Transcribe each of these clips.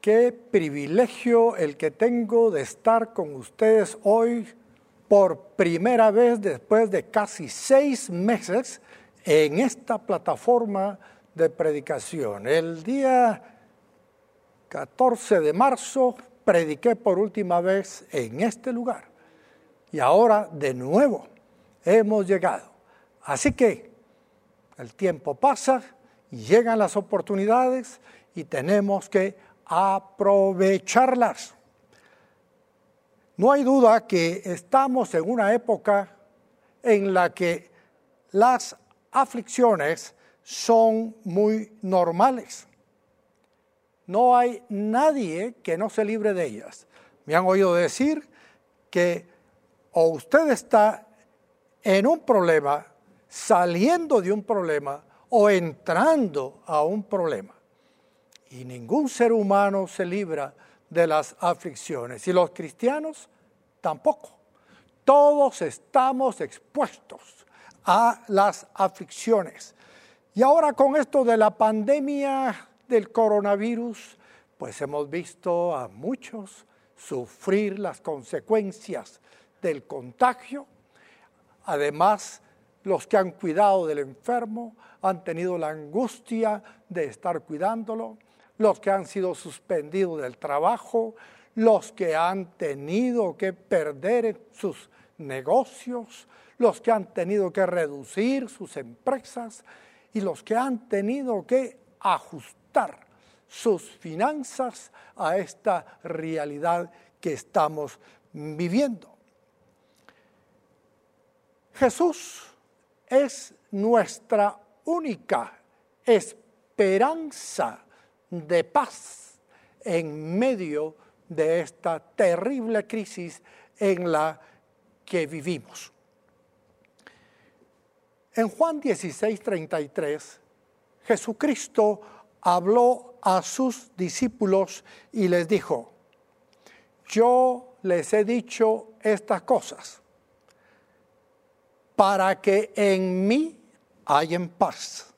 Qué privilegio el que tengo de estar con ustedes hoy por primera vez después de casi seis meses en esta plataforma de predicación. El día 14 de marzo prediqué por última vez en este lugar y ahora de nuevo hemos llegado. Así que el tiempo pasa llegan las oportunidades y tenemos que aprovecharlas. No hay duda que estamos en una época en la que las aflicciones son muy normales. No hay nadie que no se libre de ellas. Me han oído decir que o usted está en un problema, saliendo de un problema o entrando a un problema. Y ningún ser humano se libra de las aflicciones. Y los cristianos tampoco. Todos estamos expuestos a las aflicciones. Y ahora con esto de la pandemia del coronavirus, pues hemos visto a muchos sufrir las consecuencias del contagio. Además, los que han cuidado del enfermo han tenido la angustia de estar cuidándolo los que han sido suspendidos del trabajo, los que han tenido que perder sus negocios, los que han tenido que reducir sus empresas y los que han tenido que ajustar sus finanzas a esta realidad que estamos viviendo. Jesús es nuestra única esperanza de paz en medio de esta terrible crisis en la que vivimos. En Juan 16, 33, Jesucristo habló a sus discípulos y les dijo, yo les he dicho estas cosas para que en mí hayan paz.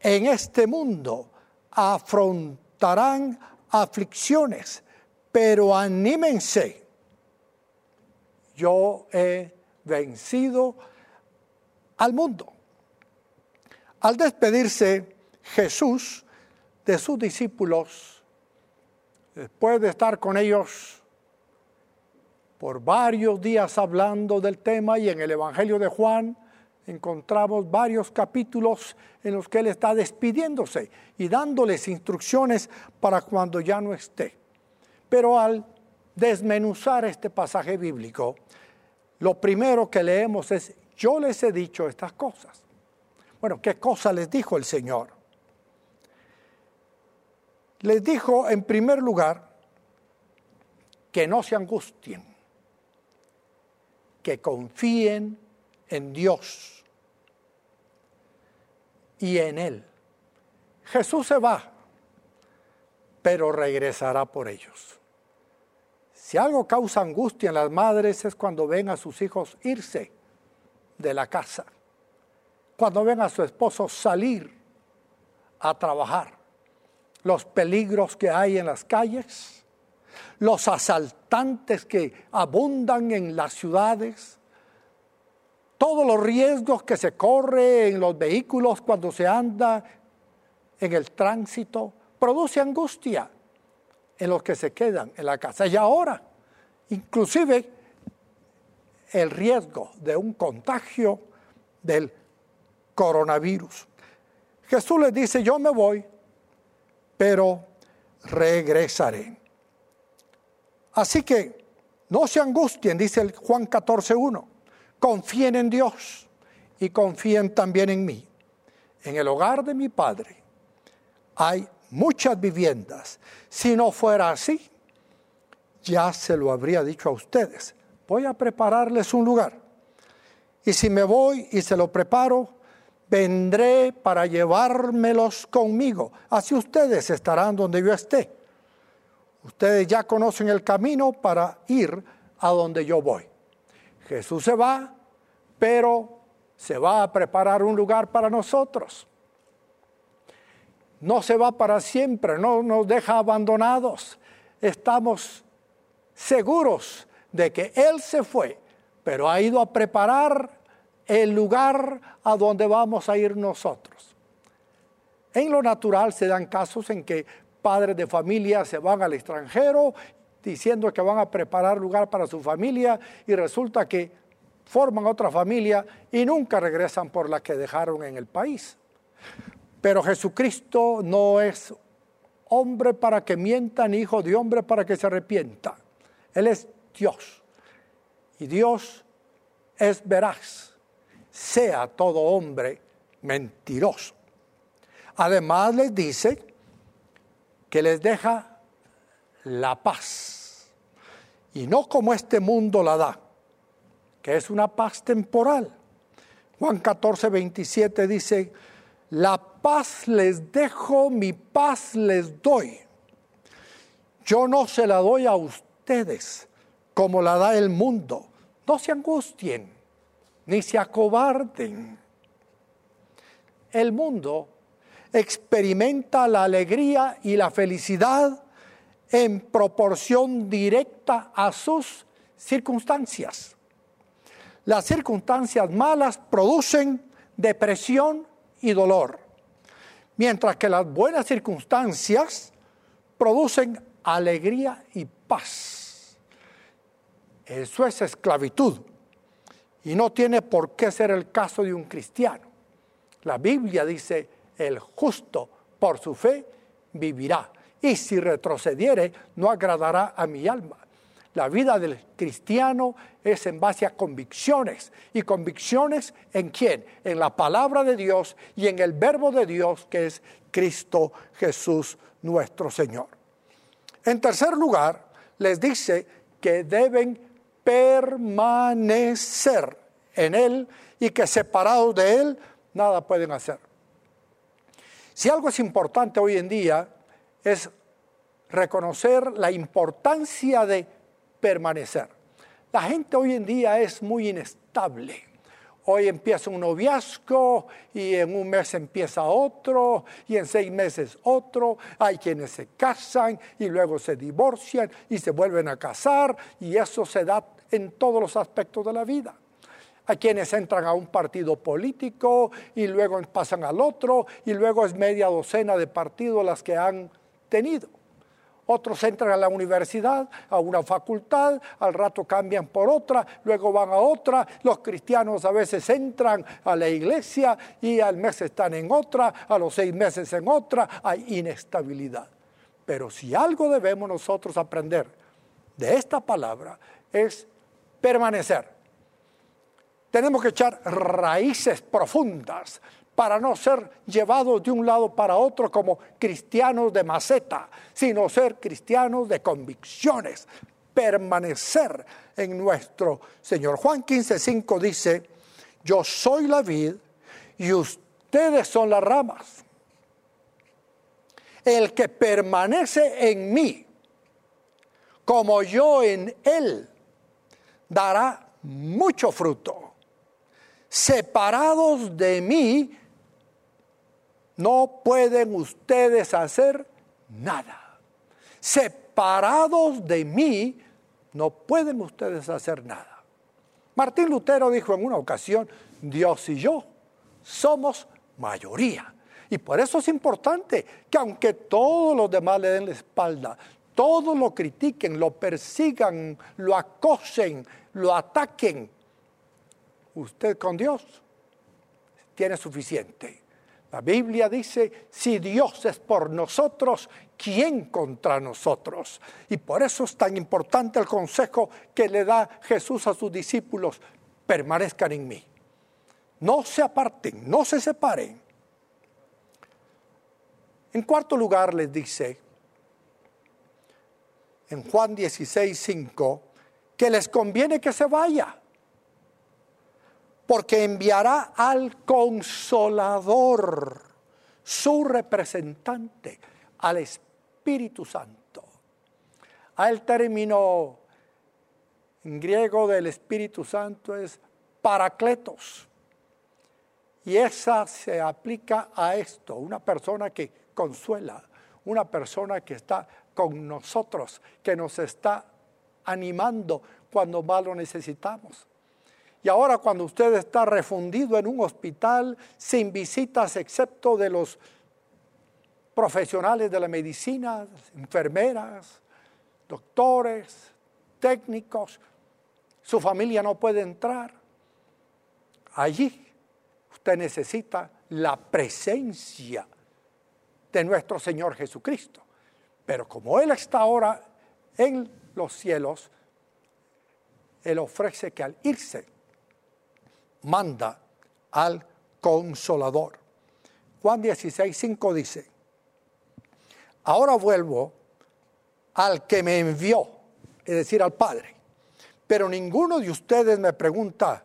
En este mundo afrontarán aflicciones, pero anímense. Yo he vencido al mundo. Al despedirse Jesús de sus discípulos, después de estar con ellos por varios días hablando del tema y en el Evangelio de Juan, encontramos varios capítulos en los que Él está despidiéndose y dándoles instrucciones para cuando ya no esté. Pero al desmenuzar este pasaje bíblico, lo primero que leemos es, yo les he dicho estas cosas. Bueno, ¿qué cosa les dijo el Señor? Les dijo en primer lugar que no se angustien, que confíen en Dios y en Él. Jesús se va, pero regresará por ellos. Si algo causa angustia en las madres es cuando ven a sus hijos irse de la casa, cuando ven a su esposo salir a trabajar, los peligros que hay en las calles, los asaltantes que abundan en las ciudades, todos los riesgos que se corre en los vehículos cuando se anda en el tránsito, produce angustia en los que se quedan en la casa. Y ahora, inclusive, el riesgo de un contagio del coronavirus. Jesús les dice, yo me voy, pero regresaré. Así que no se angustien, dice el Juan 14.1 confíen en Dios y confíen también en mí. En el hogar de mi Padre hay muchas viviendas. Si no fuera así, ya se lo habría dicho a ustedes. Voy a prepararles un lugar. Y si me voy y se lo preparo, vendré para llevármelos conmigo. Así ustedes estarán donde yo esté. Ustedes ya conocen el camino para ir a donde yo voy. Jesús se va, pero se va a preparar un lugar para nosotros. no se va para siempre, no nos deja abandonados. Estamos seguros de que Él se fue, pero ha ido a preparar el lugar a donde vamos a ir nosotros. En lo natural se dan casos en que padres de familia se van al extranjero diciendo que van a preparar lugar para su familia y resulta que forman otra familia y nunca regresan por la que dejaron en el país. Pero Jesucristo no es hombre para que mienta, ni hijo de hombre para que se arrepienta. Él es Dios. Y Dios es veraz, sea todo hombre mentiroso. Además les dice que les deja la paz. Y no como este mundo la da, que es una paz temporal. Juan 14, 27 dice, la paz les dejo, mi paz les doy. Yo no se la doy a ustedes como la da el mundo. No se angustien, ni se acobarden. El mundo experimenta la alegría y la felicidad en proporción directa a sus circunstancias. Las circunstancias malas producen depresión y dolor, mientras que las buenas circunstancias producen alegría y paz. Eso es esclavitud y no tiene por qué ser el caso de un cristiano. La Biblia dice, el justo por su fe vivirá y si retrocediere no agradará a mi alma. La vida del cristiano es en base a convicciones. ¿Y convicciones en quién? En la palabra de Dios y en el verbo de Dios que es Cristo Jesús nuestro Señor. En tercer lugar, les dice que deben permanecer en Él y que separados de Él nada pueden hacer. Si algo es importante hoy en día es reconocer la importancia de permanecer. La gente hoy en día es muy inestable. Hoy empieza un noviazgo y en un mes empieza otro y en seis meses otro. Hay quienes se casan y luego se divorcian y se vuelven a casar y eso se da en todos los aspectos de la vida. Hay quienes entran a un partido político y luego pasan al otro y luego es media docena de partidos las que han tenido otros entran a la universidad, a una facultad, al rato cambian por otra, luego van a otra, los cristianos a veces entran a la iglesia y al mes están en otra, a los seis meses en otra, hay inestabilidad. Pero si algo debemos nosotros aprender de esta palabra es permanecer. Tenemos que echar raíces profundas para no ser llevados de un lado para otro como cristianos de maceta, sino ser cristianos de convicciones, permanecer en nuestro Señor. Juan 15:5 dice, yo soy la vid y ustedes son las ramas. El que permanece en mí, como yo en él, dará mucho fruto. Separados de mí, no pueden ustedes hacer nada. Separados de mí, no pueden ustedes hacer nada. Martín Lutero dijo en una ocasión, Dios y yo somos mayoría. Y por eso es importante que aunque todos los demás le den la espalda, todos lo critiquen, lo persigan, lo acosen, lo ataquen, usted con Dios tiene suficiente. La Biblia dice, si Dios es por nosotros, ¿quién contra nosotros? Y por eso es tan importante el consejo que le da Jesús a sus discípulos, permanezcan en mí. No se aparten, no se separen. En cuarto lugar les dice, en Juan 16, 5, que les conviene que se vaya porque enviará al consolador, su representante, al Espíritu Santo. Al término en griego del Espíritu Santo es paracletos. Y esa se aplica a esto, una persona que consuela, una persona que está con nosotros, que nos está animando cuando más lo necesitamos. Y ahora cuando usted está refundido en un hospital sin visitas excepto de los profesionales de la medicina, enfermeras, doctores, técnicos, su familia no puede entrar. Allí usted necesita la presencia de nuestro Señor Jesucristo. Pero como Él está ahora en los cielos, Él ofrece que al irse, manda al consolador. Juan 16, 5 dice, ahora vuelvo al que me envió, es decir, al Padre. Pero ninguno de ustedes me pregunta,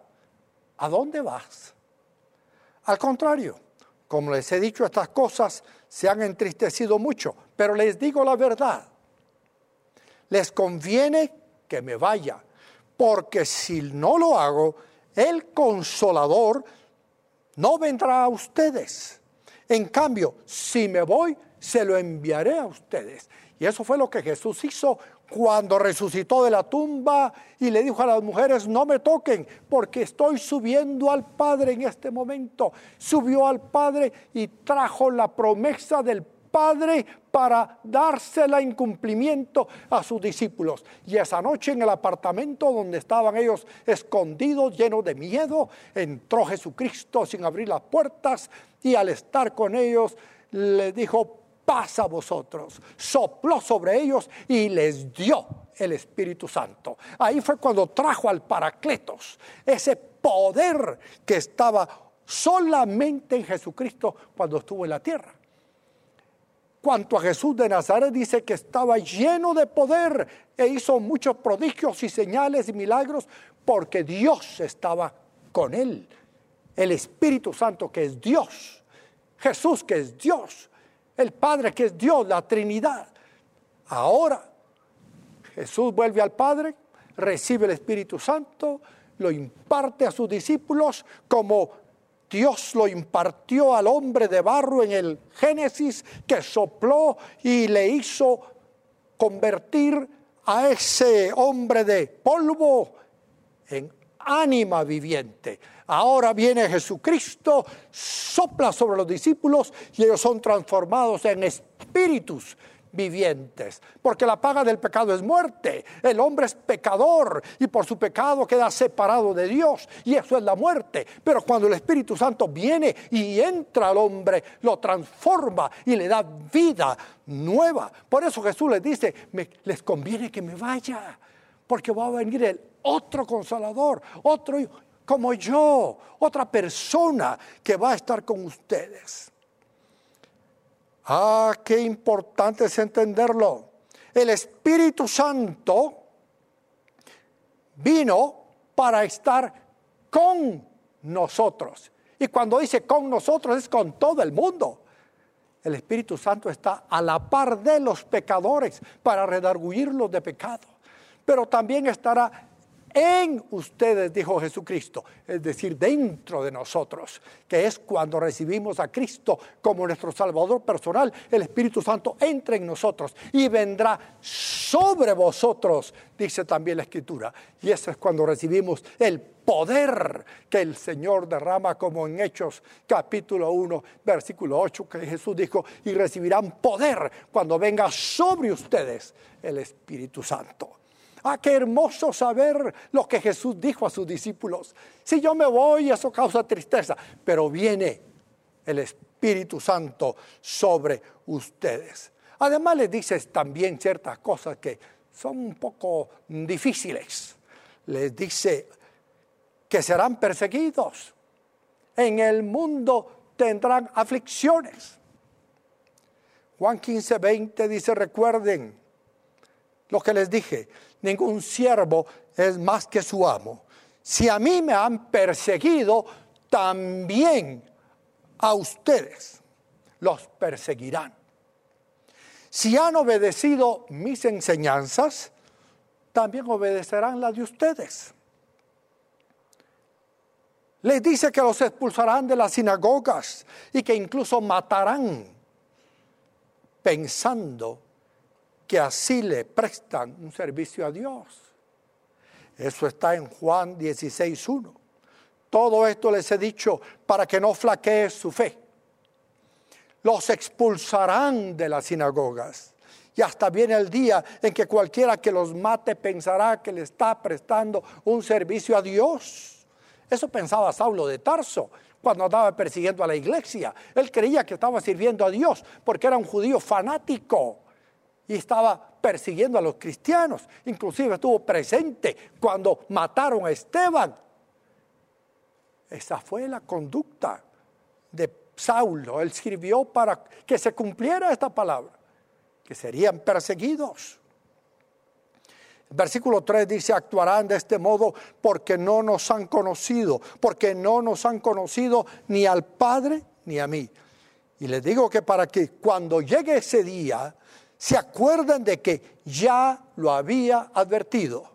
¿a dónde vas? Al contrario, como les he dicho estas cosas, se han entristecido mucho, pero les digo la verdad. Les conviene que me vaya, porque si no lo hago, el consolador no vendrá a ustedes. En cambio, si me voy, se lo enviaré a ustedes. Y eso fue lo que Jesús hizo cuando resucitó de la tumba y le dijo a las mujeres, no me toquen porque estoy subiendo al Padre en este momento. Subió al Padre y trajo la promesa del Padre para dársela en cumplimiento a sus discípulos. Y esa noche en el apartamento donde estaban ellos escondidos, llenos de miedo, entró Jesucristo sin abrir las puertas y al estar con ellos le dijo, pasa a vosotros. Sopló sobre ellos y les dio el Espíritu Santo. Ahí fue cuando trajo al Paracletos, ese poder que estaba solamente en Jesucristo cuando estuvo en la tierra. Cuanto a Jesús de Nazaret dice que estaba lleno de poder e hizo muchos prodigios y señales y milagros porque Dios estaba con él. El Espíritu Santo que es Dios. Jesús que es Dios el Padre que es Dios, la Trinidad. Ahora Jesús vuelve al Padre, recibe el Espíritu Santo, lo imparte a sus discípulos como Dios lo impartió al hombre de barro en el Génesis, que sopló y le hizo convertir a ese hombre de polvo en ánima viviente. Ahora viene Jesucristo, sopla sobre los discípulos y ellos son transformados en espíritus vivientes, porque la paga del pecado es muerte. El hombre es pecador y por su pecado queda separado de Dios y eso es la muerte. Pero cuando el Espíritu Santo viene y entra al hombre, lo transforma y le da vida nueva. Por eso Jesús les dice, les conviene que me vaya, porque va a venir el otro consolador, otro como yo, otra persona que va a estar con ustedes. Ah, qué importante es entenderlo. El Espíritu Santo vino para estar con nosotros. Y cuando dice con nosotros es con todo el mundo. El Espíritu Santo está a la par de los pecadores para redarguirlos de pecado. Pero también estará en ustedes, dijo Jesucristo, es decir, dentro de nosotros, que es cuando recibimos a Cristo como nuestro Salvador personal, el Espíritu Santo entra en nosotros y vendrá sobre vosotros, dice también la Escritura. Y eso es cuando recibimos el poder que el Señor derrama, como en Hechos capítulo 1, versículo 8, que Jesús dijo, y recibirán poder cuando venga sobre ustedes el Espíritu Santo. Ah, qué hermoso saber lo que Jesús dijo a sus discípulos. Si yo me voy, eso causa tristeza, pero viene el Espíritu Santo sobre ustedes. Además les dices también ciertas cosas que son un poco difíciles. Les dice que serán perseguidos. En el mundo tendrán aflicciones. Juan 15, 20 dice, recuerden lo que les dije, ningún siervo es más que su amo. Si a mí me han perseguido, también a ustedes los perseguirán. Si han obedecido mis enseñanzas, también obedecerán las de ustedes. Les dice que los expulsarán de las sinagogas y que incluso matarán. pensando que así le prestan un servicio a Dios. Eso está en Juan 16.1. Todo esto les he dicho para que no flaquee su fe. Los expulsarán de las sinagogas. Y hasta viene el día en que cualquiera que los mate pensará que le está prestando un servicio a Dios. Eso pensaba Saulo de Tarso cuando andaba persiguiendo a la iglesia. Él creía que estaba sirviendo a Dios porque era un judío fanático y estaba persiguiendo a los cristianos. Inclusive estuvo presente cuando mataron a Esteban. Esa fue la conducta de Saulo. Él sirvió para que se cumpliera esta palabra, que serían perseguidos. Versículo 3 dice, actuarán de este modo porque no nos han conocido, porque no nos han conocido ni al Padre ni a mí. Y les digo que para que cuando llegue ese día, se acuerden de que ya lo había advertido.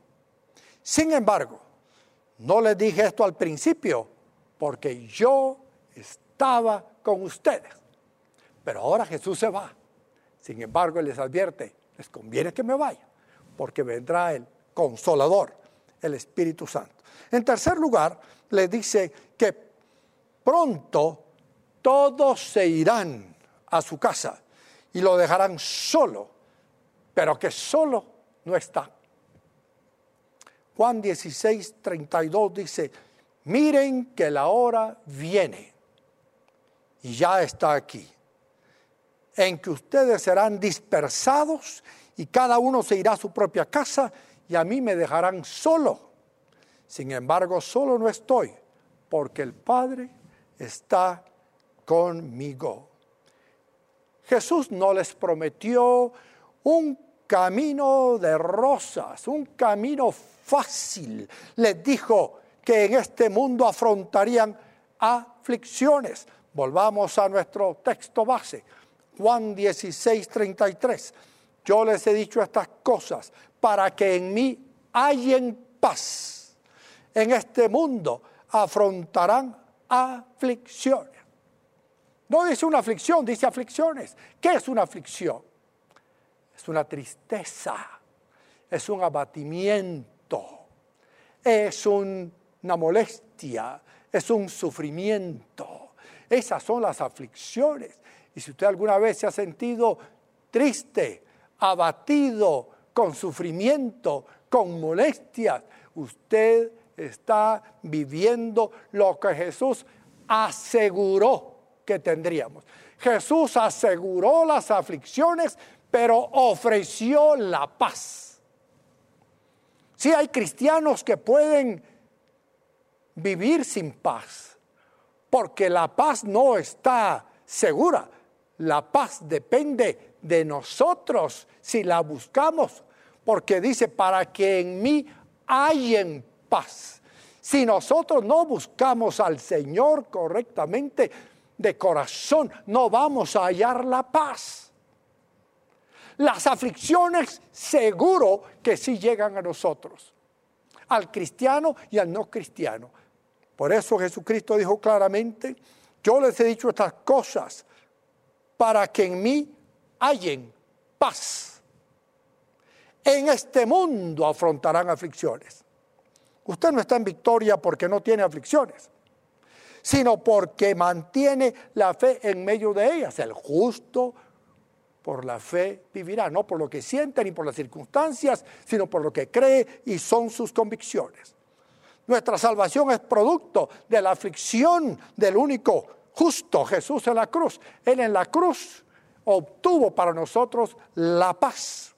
Sin embargo, no les dije esto al principio, porque yo estaba con ustedes. Pero ahora Jesús se va. Sin embargo, les advierte, les conviene que me vaya, porque vendrá el consolador, el Espíritu Santo. En tercer lugar, les dice que pronto todos se irán a su casa y lo dejarán solo, pero que solo no está. Juan 16, 32 dice, miren que la hora viene y ya está aquí, en que ustedes serán dispersados y cada uno se irá a su propia casa y a mí me dejarán solo. Sin embargo, solo no estoy, porque el Padre está conmigo. Jesús no les prometió un camino de rosas, un camino fácil. Les dijo que en este mundo afrontarían aflicciones. Volvamos a nuestro texto base, Juan 16, 33. Yo les he dicho estas cosas para que en mí hayan paz. En este mundo afrontarán aflicciones. No dice una aflicción, dice aflicciones. ¿Qué es una aflicción? Es una tristeza, es un abatimiento, es una molestia, es un sufrimiento. Esas son las aflicciones. Y si usted alguna vez se ha sentido triste, abatido, con sufrimiento, con molestias, usted está viviendo lo que Jesús aseguró que tendríamos. Jesús aseguró las aflicciones, pero ofreció la paz. Sí hay cristianos que pueden vivir sin paz, porque la paz no está segura. La paz depende de nosotros si la buscamos, porque dice, para que en mí hay paz. Si nosotros no buscamos al Señor correctamente, de corazón, no vamos a hallar la paz. Las aflicciones seguro que sí llegan a nosotros, al cristiano y al no cristiano. Por eso Jesucristo dijo claramente, yo les he dicho estas cosas para que en mí hallen paz. En este mundo afrontarán aflicciones. Usted no está en victoria porque no tiene aflicciones sino porque mantiene la fe en medio de ellas. El justo por la fe vivirá, no por lo que siente ni por las circunstancias, sino por lo que cree y son sus convicciones. Nuestra salvación es producto de la aflicción del único justo, Jesús en la cruz. Él en la cruz obtuvo para nosotros la paz.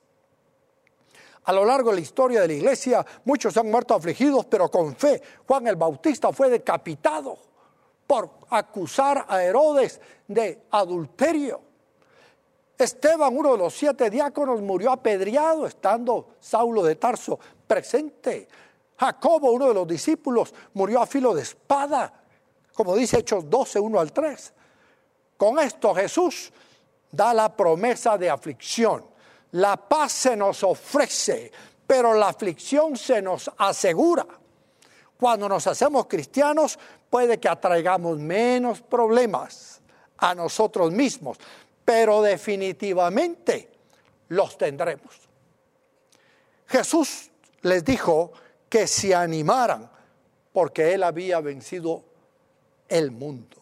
A lo largo de la historia de la iglesia, muchos han muerto afligidos, pero con fe. Juan el Bautista fue decapitado por acusar a Herodes de adulterio. Esteban, uno de los siete diáconos, murió apedreado estando Saulo de Tarso presente. Jacobo, uno de los discípulos, murió a filo de espada, como dice Hechos 12, 1 al 3. Con esto Jesús da la promesa de aflicción. La paz se nos ofrece, pero la aflicción se nos asegura. Cuando nos hacemos cristianos, puede que atraigamos menos problemas a nosotros mismos, pero definitivamente los tendremos. Jesús les dijo que se animaran porque Él había vencido el mundo.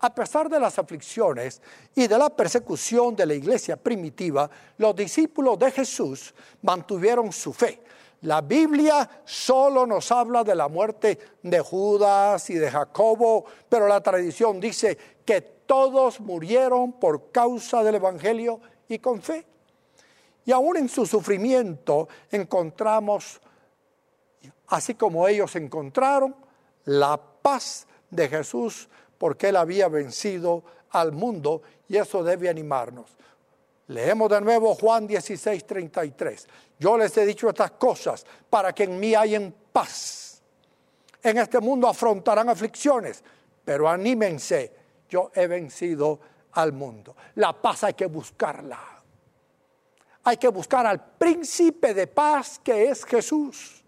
A pesar de las aflicciones y de la persecución de la iglesia primitiva, los discípulos de Jesús mantuvieron su fe. La Biblia solo nos habla de la muerte de Judas y de Jacobo, pero la tradición dice que todos murieron por causa del Evangelio y con fe. Y aún en su sufrimiento encontramos, así como ellos encontraron, la paz de Jesús porque Él había vencido al mundo y eso debe animarnos. Leemos de nuevo Juan 16, 33. Yo les he dicho estas cosas para que en mí hayan paz. En este mundo afrontarán aflicciones, pero anímense, yo he vencido al mundo. La paz hay que buscarla. Hay que buscar al príncipe de paz que es Jesús.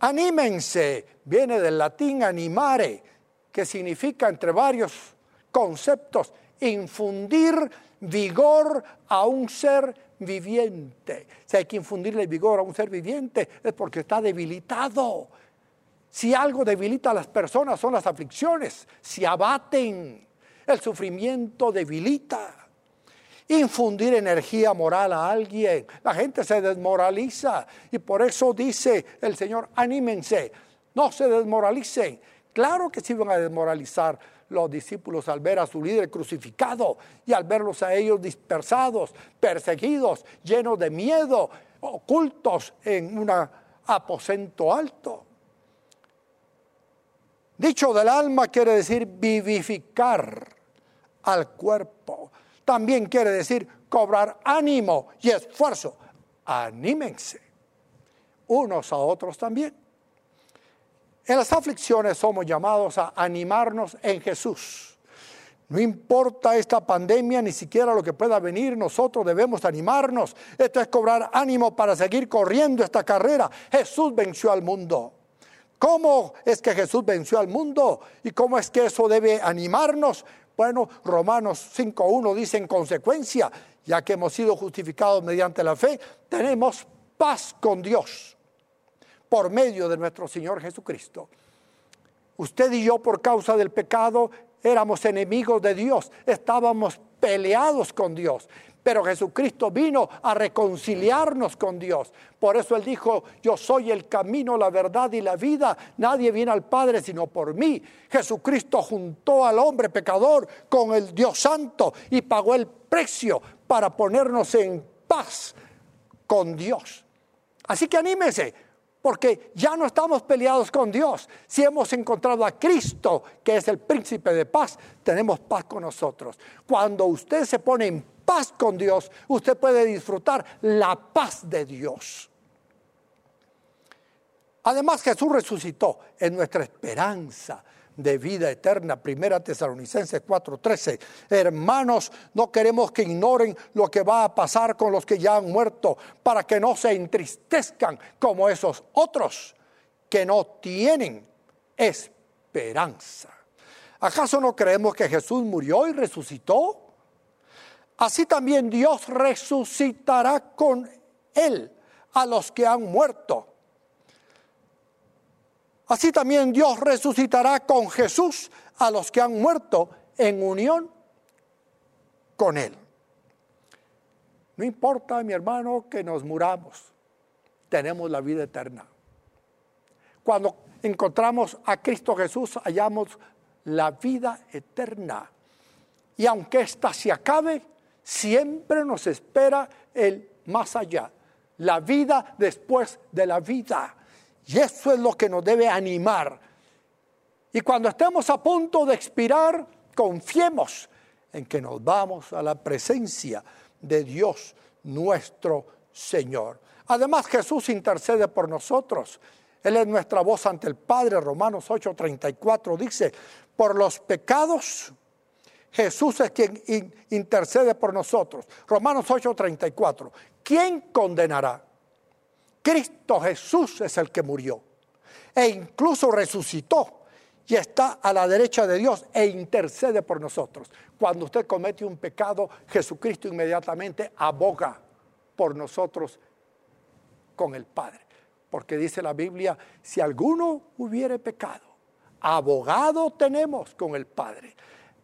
Anímense, viene del latín animare, que significa, entre varios conceptos, infundir vigor a un ser viviente. Si hay que infundirle vigor a un ser viviente es porque está debilitado. Si algo debilita a las personas son las aflicciones, se abaten, el sufrimiento debilita. Infundir energía moral a alguien, la gente se desmoraliza y por eso dice el Señor, anímense, no se desmoralicen, Claro que se iban a desmoralizar los discípulos al ver a su líder crucificado y al verlos a ellos dispersados, perseguidos, llenos de miedo, ocultos en un aposento alto. Dicho del alma quiere decir vivificar al cuerpo. También quiere decir cobrar ánimo y esfuerzo. Anímense unos a otros también. En las aflicciones somos llamados a animarnos en Jesús. No importa esta pandemia, ni siquiera lo que pueda venir, nosotros debemos animarnos. Esto es cobrar ánimo para seguir corriendo esta carrera. Jesús venció al mundo. ¿Cómo es que Jesús venció al mundo? ¿Y cómo es que eso debe animarnos? Bueno, Romanos 5.1 dice en consecuencia, ya que hemos sido justificados mediante la fe, tenemos paz con Dios por medio de nuestro Señor Jesucristo. Usted y yo por causa del pecado éramos enemigos de Dios, estábamos peleados con Dios, pero Jesucristo vino a reconciliarnos con Dios. Por eso Él dijo, yo soy el camino, la verdad y la vida. Nadie viene al Padre sino por mí. Jesucristo juntó al hombre pecador con el Dios Santo y pagó el precio para ponernos en paz con Dios. Así que anímese, porque ya no estamos peleados con Dios. Si hemos encontrado a Cristo, que es el príncipe de paz, tenemos paz con nosotros. Cuando usted se pone en paz con Dios, usted puede disfrutar la paz de Dios. Además Jesús resucitó en nuestra esperanza de vida eterna. Primera Tesalonicenses 4:13. Hermanos, no queremos que ignoren lo que va a pasar con los que ya han muerto, para que no se entristezcan como esos otros que no tienen esperanza. ¿Acaso no creemos que Jesús murió y resucitó? Así también Dios resucitará con él a los que han muerto Así también Dios resucitará con Jesús a los que han muerto en unión con Él. No importa, mi hermano, que nos muramos, tenemos la vida eterna. Cuando encontramos a Cristo Jesús, hallamos la vida eterna. Y aunque ésta se acabe, siempre nos espera el más allá, la vida después de la vida. Y eso es lo que nos debe animar. Y cuando estemos a punto de expirar, confiemos en que nos vamos a la presencia de Dios nuestro Señor. Además Jesús intercede por nosotros. Él es nuestra voz ante el Padre. Romanos 8:34 dice, por los pecados, Jesús es quien intercede por nosotros. Romanos 8:34. ¿Quién condenará? Cristo Jesús es el que murió e incluso resucitó y está a la derecha de Dios e intercede por nosotros. Cuando usted comete un pecado, Jesucristo inmediatamente aboga por nosotros con el Padre. Porque dice la Biblia, si alguno hubiere pecado, abogado tenemos con el Padre.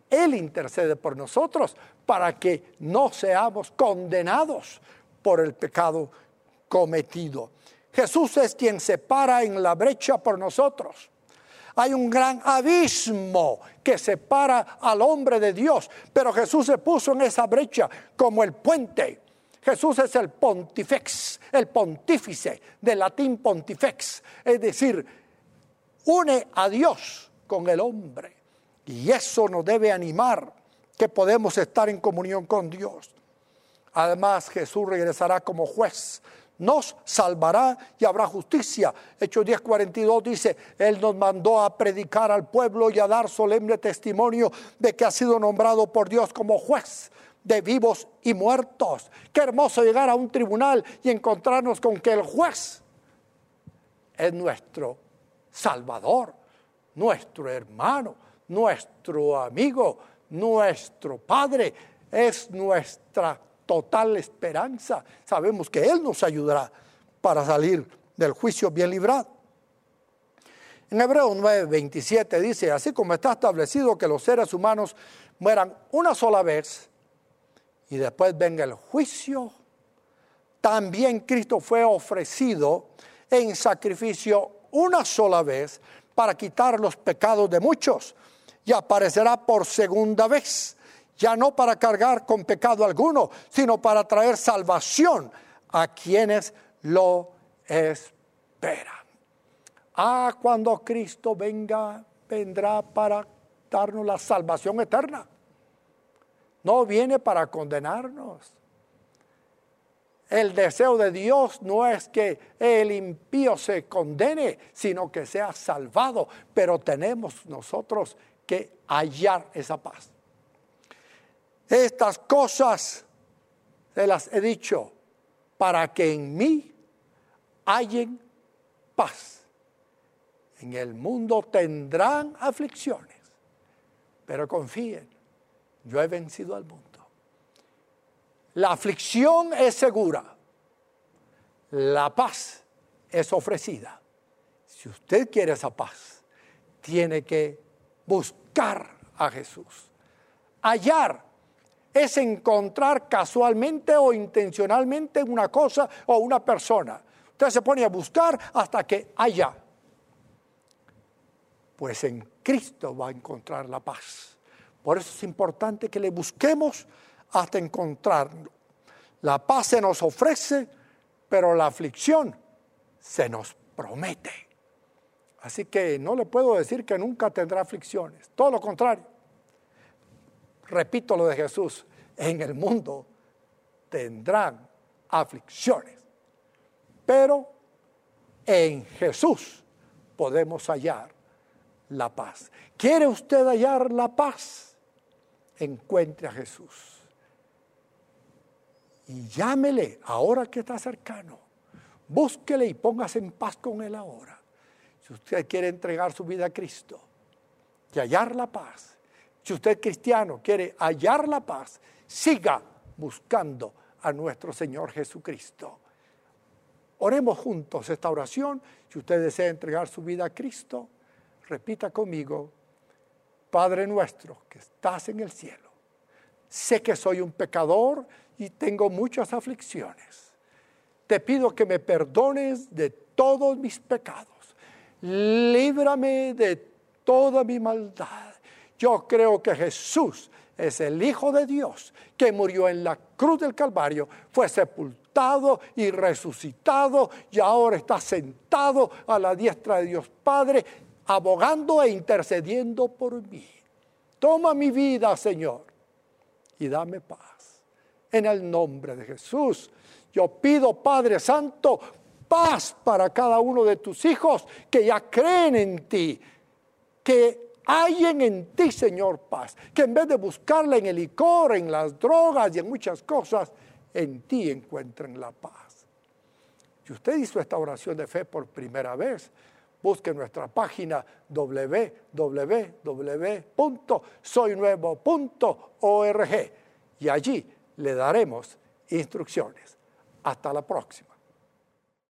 Él intercede por nosotros para que no seamos condenados por el pecado cometido. Jesús es quien se para en la brecha por nosotros. Hay un gran abismo que separa al hombre de Dios, pero Jesús se puso en esa brecha como el puente. Jesús es el pontifex, el pontífice, del latín pontifex, es decir, une a Dios con el hombre. Y eso nos debe animar que podemos estar en comunión con Dios. Además, Jesús regresará como juez nos salvará y habrá justicia. Hechos 10:42 dice, Él nos mandó a predicar al pueblo y a dar solemne testimonio de que ha sido nombrado por Dios como juez de vivos y muertos. Qué hermoso llegar a un tribunal y encontrarnos con que el juez es nuestro Salvador, nuestro hermano, nuestro amigo, nuestro Padre, es nuestra total esperanza. Sabemos que Él nos ayudará para salir del juicio bien librado. En Hebreos 9, 27 dice, así como está establecido que los seres humanos mueran una sola vez y después venga el juicio, también Cristo fue ofrecido en sacrificio una sola vez para quitar los pecados de muchos y aparecerá por segunda vez ya no para cargar con pecado alguno, sino para traer salvación a quienes lo esperan. Ah, cuando Cristo venga, vendrá para darnos la salvación eterna. No viene para condenarnos. El deseo de Dios no es que el impío se condene, sino que sea salvado. Pero tenemos nosotros que hallar esa paz. Estas cosas se las he dicho para que en mí hallen paz. En el mundo tendrán aflicciones, pero confíen, yo he vencido al mundo. La aflicción es segura, la paz es ofrecida. Si usted quiere esa paz, tiene que buscar a Jesús, hallar es encontrar casualmente o intencionalmente una cosa o una persona. Usted se pone a buscar hasta que haya. Pues en Cristo va a encontrar la paz. Por eso es importante que le busquemos hasta encontrarlo. La paz se nos ofrece, pero la aflicción se nos promete. Así que no le puedo decir que nunca tendrá aflicciones. Todo lo contrario repito lo de Jesús, en el mundo tendrán aflicciones, pero en Jesús podemos hallar la paz. ¿Quiere usted hallar la paz? Encuentre a Jesús. Y llámele ahora que está cercano. Búsquele y póngase en paz con él ahora. Si usted quiere entregar su vida a Cristo y hallar la paz, si usted cristiano quiere hallar la paz, siga buscando a nuestro Señor Jesucristo. Oremos juntos esta oración. Si usted desea entregar su vida a Cristo, repita conmigo, Padre nuestro que estás en el cielo, sé que soy un pecador y tengo muchas aflicciones. Te pido que me perdones de todos mis pecados. Líbrame de toda mi maldad yo creo que Jesús es el Hijo de Dios que murió en la cruz del Calvario, fue sepultado y resucitado y ahora está sentado a la diestra de Dios Padre, abogando e intercediendo por mí. Toma mi vida, Señor, y dame paz. En el nombre de Jesús, yo pido, Padre Santo, paz para cada uno de tus hijos que ya creen en ti, que Hallen en ti, Señor, paz. Que en vez de buscarla en el licor, en las drogas y en muchas cosas, en ti encuentren la paz. Si usted hizo esta oración de fe por primera vez, busque nuestra página www.soynuevo.org y allí le daremos instrucciones. Hasta la próxima.